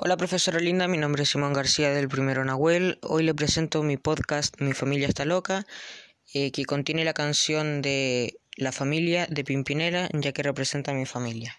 Hola profesora linda, mi nombre es Simón García del Primero Nahuel. Hoy le presento mi podcast Mi familia está loca, eh, que contiene la canción de La familia de Pimpinela, ya que representa a mi familia.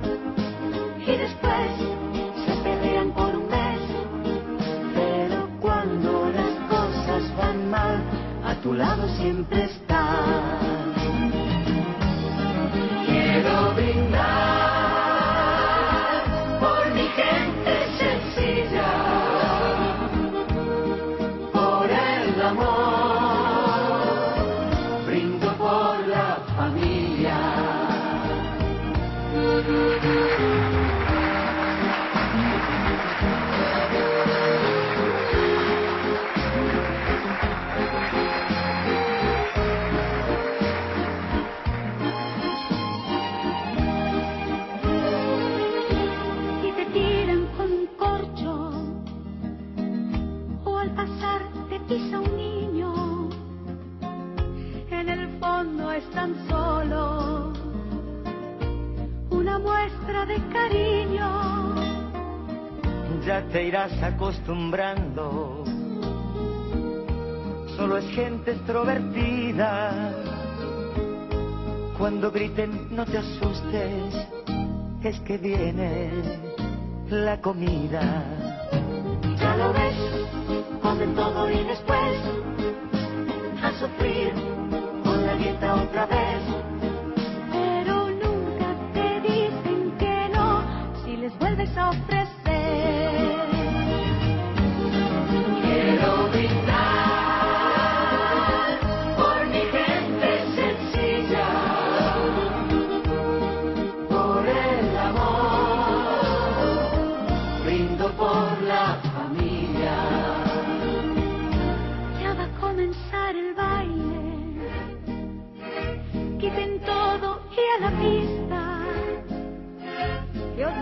Tu lado siempre estás. Quiero brindar por mi gente sencilla, por el amor, brindo por la familia. Pisa un niño en el fondo es tan solo una muestra de cariño ya te irás acostumbrando. Solo es gente extrovertida. Cuando griten, no te asustes, es que viene la comida. Comen todo y después a sufrir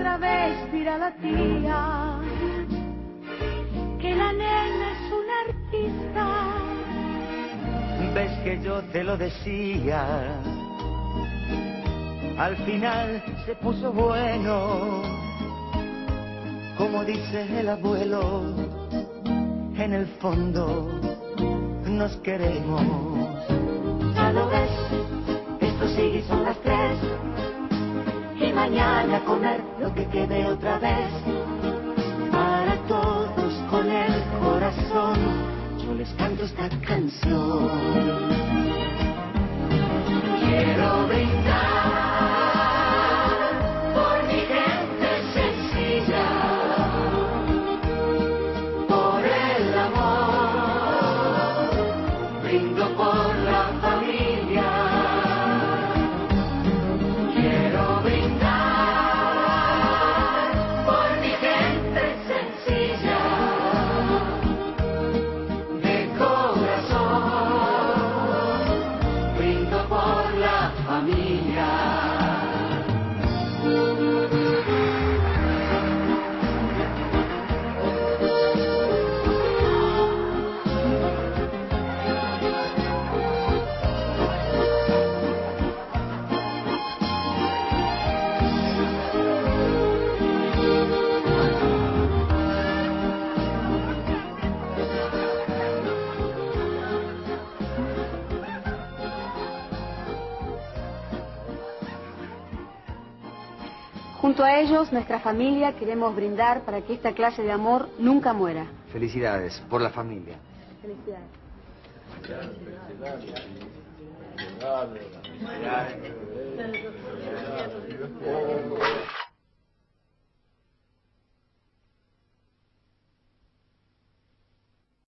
otra vez dirá la tía. Que la nena es una artista. Ves que yo te lo decía. Al final se puso bueno. Como dice el abuelo, en el fondo nos queremos. Ya lo ves, esto sigue y son las tres. Mañana comer lo que quede otra vez. Para todos con el corazón, yo les canto esta canción. Quiero brindar Junto a ellos, nuestra familia, queremos brindar para que esta clase de amor nunca muera. Felicidades por la familia. Felicidades. Felicidades, felicidades. Felicidades, felicidades.